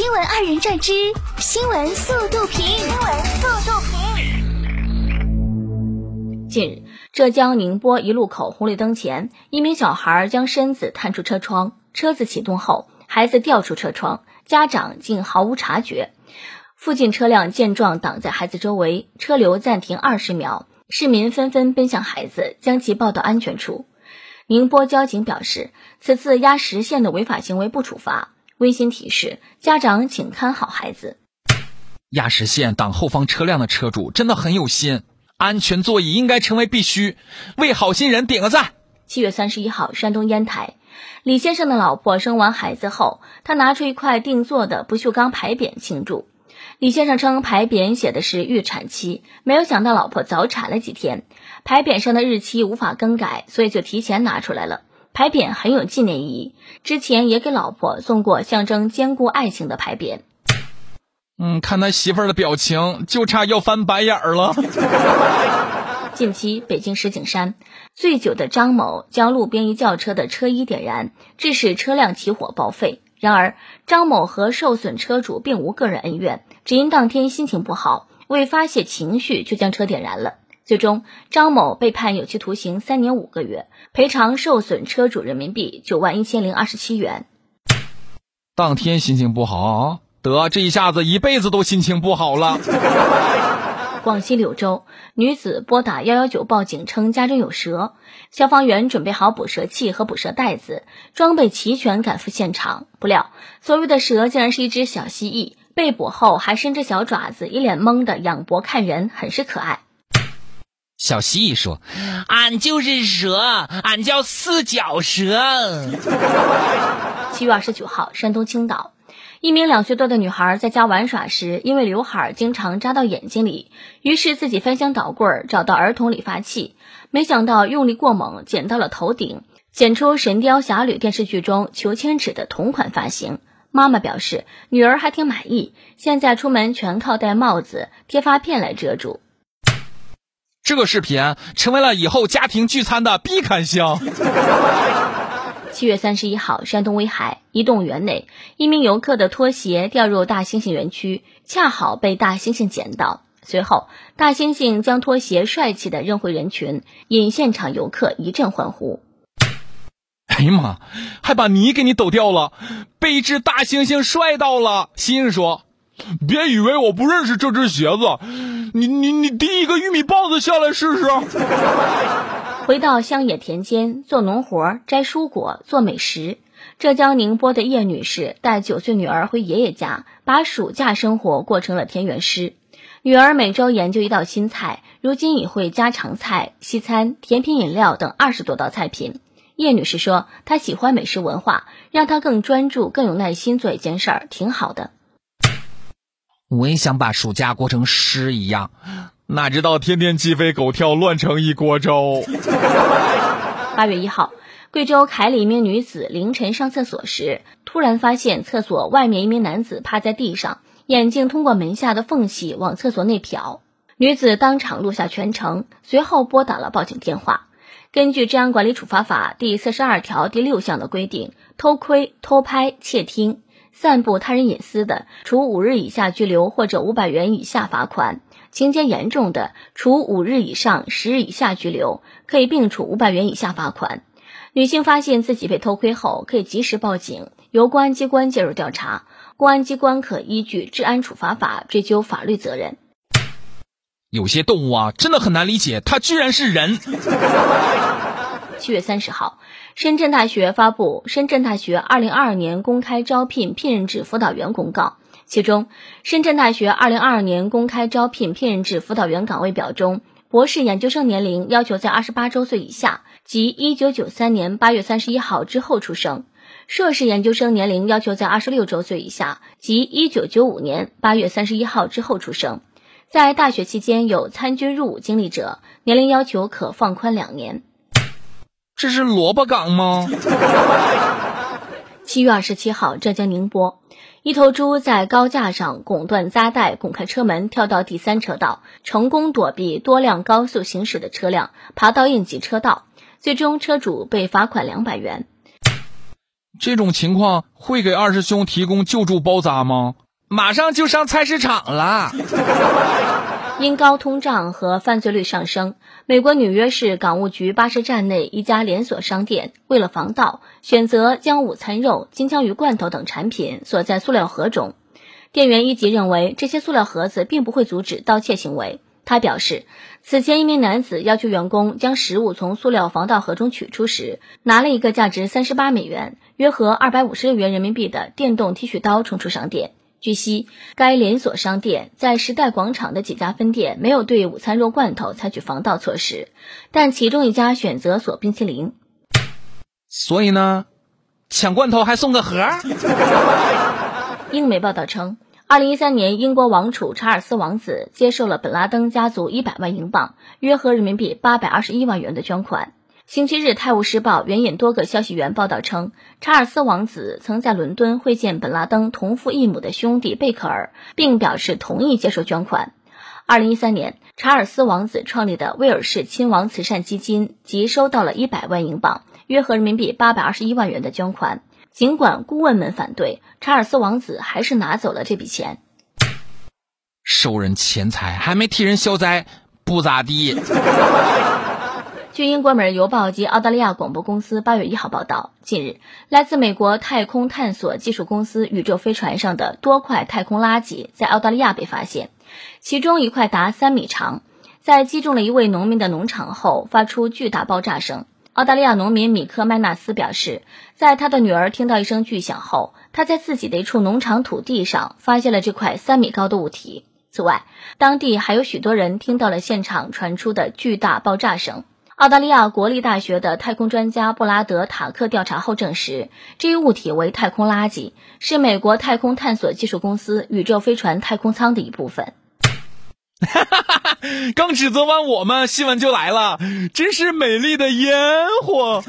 新闻二人转之新闻速度评，新闻速度评。近日，浙江宁波一路口红绿灯前，一名小孩将身子探出车窗，车子启动后，孩子掉出车窗，家长竟毫无察觉。附近车辆见状挡在孩子周围，车流暂停二十秒，市民纷纷奔向孩子，将其抱到安全处。宁波交警表示，此次压实线的违法行为不处罚。温馨提示：家长请看好孩子。压实线挡后方车辆的车主真的很有心，安全座椅应该成为必须，为好心人点个赞。七月三十一号，山东烟台，李先生的老婆生完孩子后，他拿出一块定做的不锈钢牌匾庆祝。李先生称牌匾写的是预产期，没有想到老婆早产了几天，牌匾上的日期无法更改，所以就提前拿出来了。牌匾很有纪念意义，之前也给老婆送过象征坚固爱情的牌匾。嗯，看他媳妇儿的表情，就差要翻白眼儿了。近期，北京石景山，醉酒的张某将路边一轿车的车衣点燃，致使车辆起火报废。然而，张某和受损车主并无个人恩怨，只因当天心情不好，为发泄情绪就将车点燃了。最终，张某被判有期徒刑三年五个月，赔偿受损车主人民币九万一千零二十七元。当天心情不好，得这一下子一辈子都心情不好了。广西柳州女子拨打幺幺九报警称家中有蛇，消防员准备好捕蛇器和捕蛇袋子，装备齐全赶赴现场。不料，所谓的蛇竟然是一只小蜥蜴，被捕后还伸着小爪子，一脸懵的仰脖看人，很是可爱。小蜥蜴说：“俺就是蛇，俺叫四脚蛇。”七月二十九号，山东青岛，一名两岁多的女孩在家玩耍时，因为刘海经常扎到眼睛里，于是自己翻箱倒柜找到儿童理发器，没想到用力过猛，剪到了头顶，剪出《神雕侠侣》电视剧中裘千尺的同款发型。妈妈表示，女儿还挺满意，现在出门全靠戴帽子、贴发片来遮住。这个视频成为了以后家庭聚餐的必看项。七月三十一号，山东威海一动物园内，一名游客的拖鞋掉入大猩猩园区，恰好被大猩猩捡到。随后，大猩猩将拖鞋帅气的扔回人群，引现场游客一阵欢呼。哎呀妈，还把泥给你抖掉了，被一只大猩猩帅到了。猩猩说：“别以为我不认识这只鞋子。”你你你递一个玉米棒子下来试试。回到乡野田间做农活、摘蔬果、做美食。浙江宁波的叶女士带九岁女儿回爷爷家，把暑假生活过成了田园诗。女儿每周研究一道新菜，如今已会家常菜、西餐、甜品、饮料等二十多道菜品。叶女士说：“她喜欢美食文化，让她更专注、更有耐心做一件事儿，挺好的。”我也想把暑假过成诗一样，哪知道天天鸡飞狗跳，乱成一锅粥。八月一号，贵州凯里一名女子凌晨上厕所时，突然发现厕所外面一名男子趴在地上，眼睛通过门下的缝隙往厕所内瞟。女子当场录下全程，随后拨打了报警电话。根据《治安管理处罚法》第四十二条第六项的规定，偷窥、偷拍、窃听。散布他人隐私的，处五日以下拘留或者五百元以下罚款；情节严重的，处五日以上十日以下拘留，可以并处五百元以下罚款。女性发现自己被偷窥后，可以及时报警，由公安机关介入调查，公安机关可依据《治安处罚法》追究法律责任。有些动物啊，真的很难理解，它居然是人。七月三十号。深圳大学发布《深圳大学二零二二年公开招聘聘任制辅导员公告》，其中，深圳大学二零二二年公开招聘聘任制辅导员岗位表中，博士研究生年龄要求在二十八周岁以下，即一九九三年八月三十一号之后出生；硕士研究生年龄要求在二十六周岁以下，即一九九五年八月三十一号之后出生。在大学期间有参军入伍经历者，年龄要求可放宽两年。这是萝卜岗吗？七月二十七号，浙江宁波，一头猪在高架上拱断扎带，拱开车门，跳到第三车道，成功躲避多辆高速行驶的车辆，爬到应急车道，最终车主被罚款两百元。这种情况会给二师兄提供救助包扎吗？马上就上菜市场了。因高通胀和犯罪率上升，美国纽约市港务局巴士站内一家连锁商店为了防盗，选择将午餐肉、金枪鱼罐头等产品锁在塑料盒中。店员一级认为这些塑料盒子并不会阻止盗窃行为。他表示，此前一名男子要求员工将食物从塑料防盗盒中取出时，拿了一个价值三十八美元（约合二百五十六元人民币）的电动剃须刀冲出商店。据悉，该连锁商店在时代广场的几家分店没有对午餐肉罐头采取防盗措施，但其中一家选择锁冰淇淋。所以呢，抢罐头还送个盒。英媒报道称，二零一三年，英国王储查尔斯王子接受了本拉登家族一百万英镑（约合人民币八百二十一万元）的捐款。星期日，《泰晤士报》援引多个消息源报道称，查尔斯王子曾在伦敦会见本拉登同父异母的兄弟贝克尔，并表示同意接受捐款。二零一三年，查尔斯王子创立的威尔士亲王慈善基金即收到了一百万英镑（约合人民币八百二十一万元）的捐款。尽管顾问们反对，查尔斯王子还是拿走了这笔钱。收人钱财还没替人消灾，不咋地。据英国《每日邮报》及澳大利亚广播公司八月一号报道，近日，来自美国太空探索技术公司宇宙飞船上的多块太空垃圾在澳大利亚被发现，其中一块达三米长，在击中了一位农民的农场后发出巨大爆炸声。澳大利亚农民米克麦纳斯表示，在他的女儿听到一声巨响后，他在自己的一处农场土地上发现了这块三米高的物体。此外，当地还有许多人听到了现场传出的巨大爆炸声。澳大利亚国立大学的太空专家布拉德·塔克调查后证实，这一物体为太空垃圾，是美国太空探索技术公司宇宙飞船太空舱的一部分。哈 刚指责完我们，新闻就来了，真是美丽的烟火。